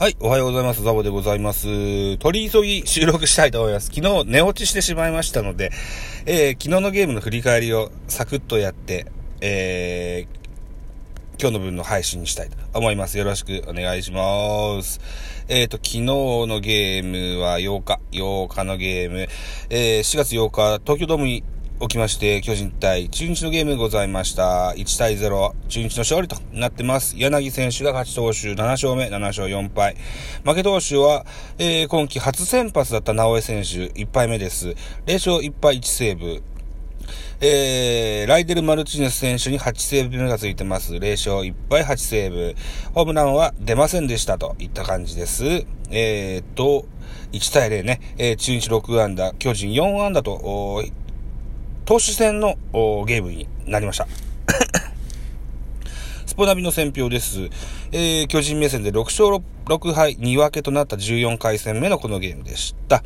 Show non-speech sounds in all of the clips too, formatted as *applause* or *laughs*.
はい、おはようございます。ザボでございます。取り急ぎ収録したいと思います。昨日寝落ちしてしまいましたので、えー、昨日のゲームの振り返りをサクッとやって、えー、今日の分の配信にしたいと思います。よろしくお願いします。えっ、ー、と、昨日のゲームは8日、8日のゲーム、えー、4月8日、東京ドームに起きまして、巨人対中日のゲームございました。1対0、中日の勝利となってます。柳選手が勝ち投手7勝目、7勝4敗。負け投手は、えー、今季初先発だった直江選手、1敗目です。0勝1敗1セーブ。えー、ライデル・マルチネス選手に8セーブ目がついてます。0勝1敗8セーブ。ホームランは出ませんでしたといった感じです。えー、っと、1対0ね、えー、中日6安打、巨人4安打と、投手戦のゲームになりました。*laughs* スポナビの選評です。えー、巨人目線で6勝 6, 敗2分けとなった14回戦目のこのゲームでした。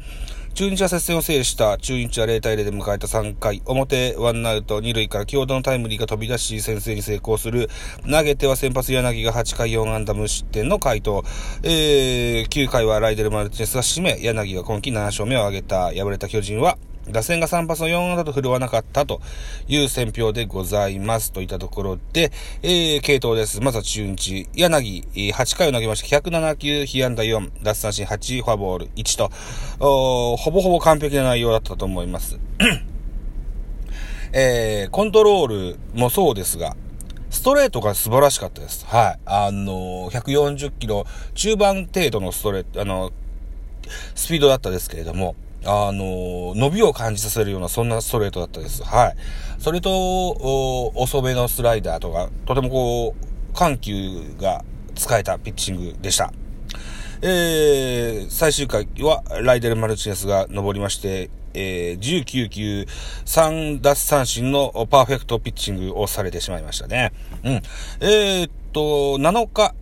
中日は接戦を制した中日は0対0で迎えた3回表、ワンアウト2塁から強打のタイムリーが飛び出し先制に成功する。投げては先発柳が8回4安打無失点の回答。えー、9回はライデル・マルティネスが締め、柳が今季7勝目を挙げた。敗れた巨人は打線が3発の4安打と振るわなかったという選評でございますといったところで、えー、系統です。まずは中日、柳、8回を投げまして107球、被安打4、奪三振8、フォアボール1と、ほぼほぼ完璧な内容だったと思います。えー、コントロールもそうですが、ストレートが素晴らしかったです。はい。あのー、140キロ中盤程度のストレート、あのー、スピードだったですけれども、あの、伸びを感じさせるような、そんなストレートだったです。はい。それと、遅めのスライダーとか、とてもこう、緩急が使えたピッチングでした。えー、最終回は、ライデル・マルチネスが登りまして、えー、19球、3奪三振のパーフェクトピッチングをされてしまいましたね。うん。えー、っと、7日、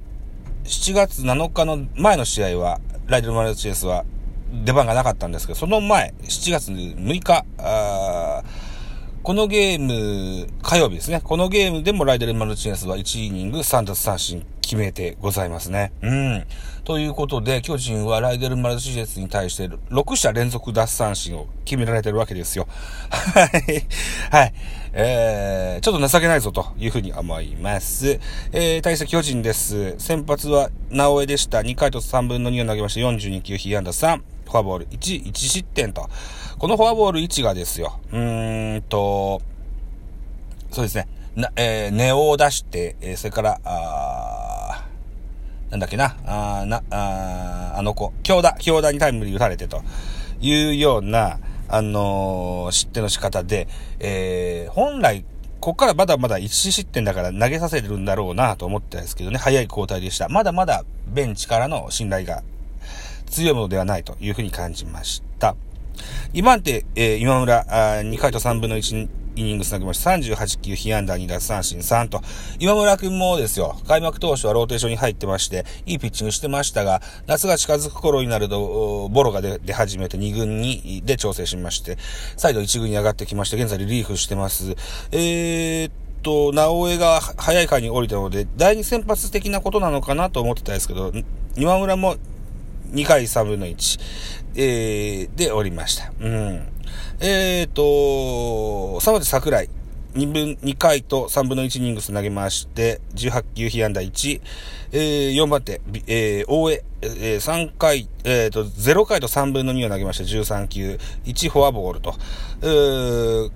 7月7日の前の試合は、ライデル・マルチネスは出番がなかったんですけど、その前、7月6日、このゲーム、火曜日ですね。このゲームでもライデル・マルチネスは1イニング3奪三振決めてございますね。うん。ということで、巨人はライデル・マルチネスに対して6者連続奪三振を決められてるわけですよ。*laughs* はい。はい。えー、ちょっと情けないぞというふうに思います。えー、対して巨人です。先発は直江でした。2回と3分の2を投げまして42球、被安打3。フォアボール。1、1失点と。このフォアボール1がですよ、うーんと、そうですね、な、えー、根を出して、えー、それから、あなんだっけな、あな、ああの子、強打、強打にタイムリー打たれてと。いうような、あのー、失点の仕方で、えー、本来、ここからまだまだ1失点だから投げさせてるんだろうなと思ってたんですけどね、早い交代でした。まだまだベンチからの信頼が強いものではないというふうに感じました。今んて、えー、今村、あ2回と3分の1イニング繋ぎまして、38球、被安打2奪三振3と、今村くんもですよ、開幕当初はローテーションに入ってまして、いいピッチングしてましたが、夏が近づく頃になると、ボロが出始めて2軍に、で調整しまして、再度1軍に上がってきまして、現在リリーフしてます。えー、と、直江が早い回に降りたので、第二先発的なことなのかなと思ってたんですけど、今村も2回3分の1、えー、でおりました。うん。えーと、3番手桜井。2分、2回と3分の1ニングス投げまして、18球被安打1、えー、4番手、えー、大江、えー、3回、えーと、0回と3分の2を投げまして、13球、1フォアボールと、えー、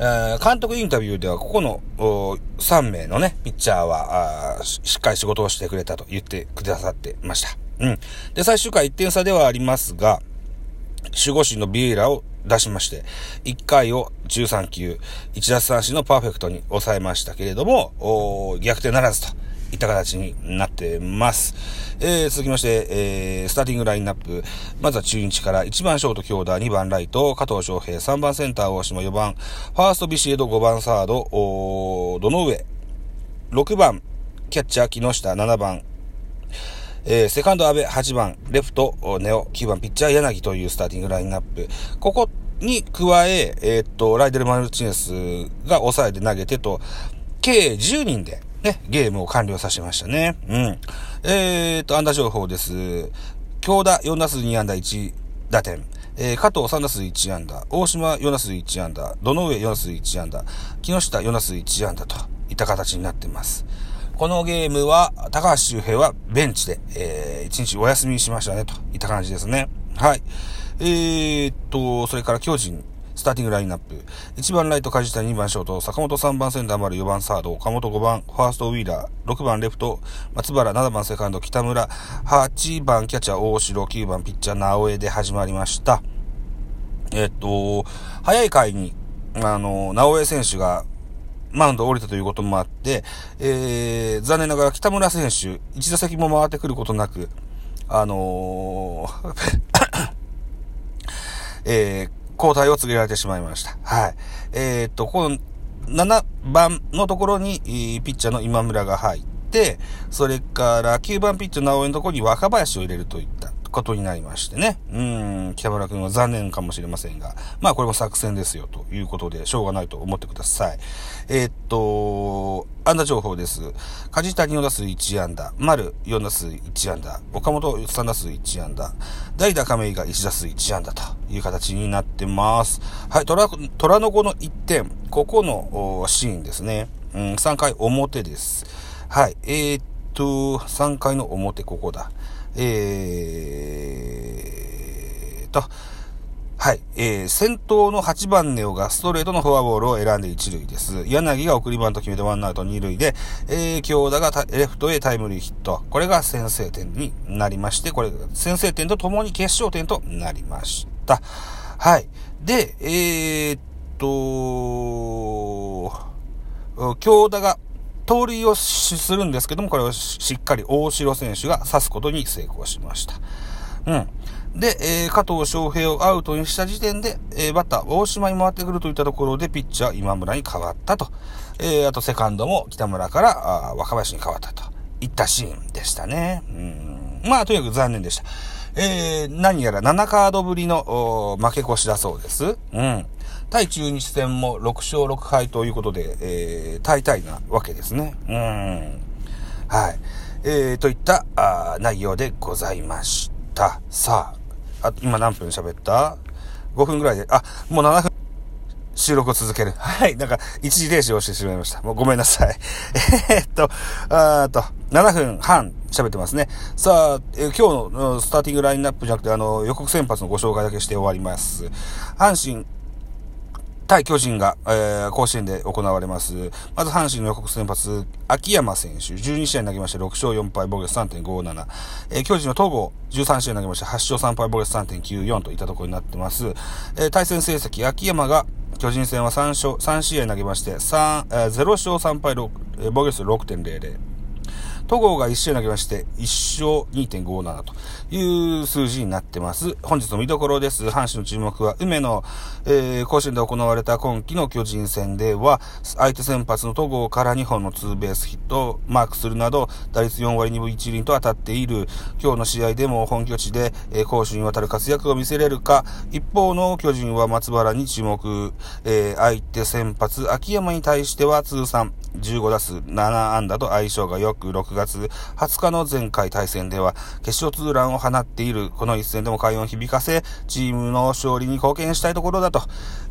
え監督インタビューでは、ここの3名のね、ピッチャーはしっかり仕事をしてくれたと言ってくださってました。うん。で、最終回1点差ではありますが、守護神のビエイラを出しまして、1回を13球、1奪三振のパーフェクトに抑えましたけれども、逆転ならずといった形になってます。えー、続きまして、えー、スターティングラインナップ。まずは中日から1番ショート強打、2番ライト、加藤翔平、3番センター大島、4番、ファーストビシエド、5番サード、おーどの上、6番、キャッチャー木下、7番、えー、セカンド安倍8番、レフトネオ9番ピッチャー柳というスターティングラインナップ。ここに加え、えー、っと、ライデル・マルチネスが抑えて投げてと、計10人で、ね、ゲームを完了させましたね。うん。えーと、安打情報です。京田4打数2安打1打点。えー、加藤3打数1安打。大島4打数1安打。堂上4打数1安打。木下4打数1安打といった形になっています。このゲームは、高橋周平はベンチで、えー、一日お休みしましたね、といった感じですね。はい。えー、っと、それから巨人、スターティングラインナップ。1番ライト梶谷、2番ショート、坂本3番センター丸、4番サード、岡本5番、ファーストウィーラー、6番レフト、松原7番セカンド、北村、8番キャッチャー大城、9番ピッチャー直江で始まりました。えっと、早い回に、あの、直江選手が、マウンド降りたということもあって、えー、残念ながら北村選手、1打席も回ってくることなく、あのー *coughs* えー、交代を告げられてしまいました。はい。えー、っと、この7番のところに、ピッチャーの今村が入って、それから9番ピッチャーの直江のところに若林を入れるといったことになりましてね。うん、北村君は残念かもしれませんが、まあこれも作戦ですよということで、しょうがないと思ってください。えー、っと、安打情報です。梶谷4打数1安打、丸4打数1安打、岡本3打数1安打、代打亀井が1打数1安打という形になってます。はい、虎、虎の子の1点、ここのシーンですね。うん、3回表です。はい、えー、っと、3回の表、ここだ。えーと、はい。えー、先頭の8番ネオがストレートのフォアボールを選んで一塁です。柳が送りバント決めてワンアウト二塁で、えー、京田がレフトへタイムリーヒット。これが先制点になりまして、これ、先制点とともに決勝点となりました。はい。で、えー、っと、京田が盗塁をするんですけども、これをしっかり大城選手が刺すことに成功しました。うん。で、えー、加藤翔平をアウトにした時点で、えー、バッター、大島に回ってくるといったところで、ピッチャー、今村に変わったと。えー、あと、セカンドも北村からあ若林に変わったといったシーンでしたね。うん。まあ、とにかく残念でした。えー、何やら7カードぶりの負け越しだそうです。うん。対中日戦も6勝6敗ということで、えー、大体なわけですね。うん。はい。えー、といったあ内容でございました。さあ、あ今何分喋った ?5 分ぐらいで、あ、もう7分。収録を続ける。はい。なんか、一時停止をしてしまいました。もうごめんなさい。*laughs* えー、っと、あと、7分半喋ってますね。さあ、えー、今日のスターティングラインナップじゃなくて、あの、予告先発のご紹介だけして終わります。阪神、対巨人が、えー、甲子園で行われます。まず阪神の予告先発、秋山選手、12試合投げまして6勝4敗、防御率3.57。えー、巨人の東郷、13試合投げまして8勝3敗、防御率3.94といったところになってます。えー、対戦成績、秋山が巨人戦は3勝、3試合投げまして、3、えー、0勝3敗、6、防御率6.00。戸郷が1試合投げまして、1勝2.57という数字になってます。本日の見どころです。阪神の注目は、梅野、えー、甲子園で行われた今季の巨人戦では、相手先発の戸郷から2本のツーベースヒットをマークするなど、打率4割2分1厘と当たっている、今日の試合でも本拠地で、えー、攻守にわたる活躍を見せれるか、一方の巨人は松原に注目、えー、相手先発、秋山に対しては通算15打数7安打と相性がよく、6月20日の前回対戦では、決勝ツーランを放っている、この一戦でも快音を響かせ、チームの勝利に貢献したいところだと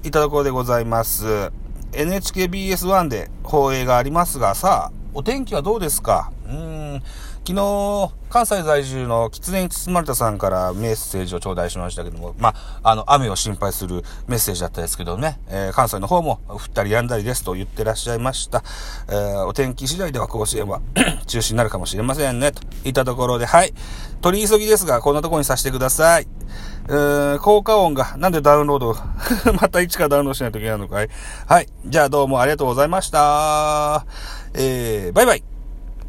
いったところでございます。NHKBS1 で放映がありますが、さあ、お天気はどうですか？うーん。昨日、関西在住の狐に包まれたさんからメッセージを頂戴しましたけども、まあ、あの、雨を心配するメッセージだったですけどね、えー、関西の方も降ったり止んだりですと言ってらっしゃいました。えー、お天気次第では甲子園は *coughs* 中止になるかもしれませんね、といったところで、はい。取り急ぎですが、こんなところにさせてください。えー、効果音が、なんでダウンロード *laughs* また一からダウンロードしないといけないのかい？はい。じゃあどうもありがとうございました。えー、バイバイ。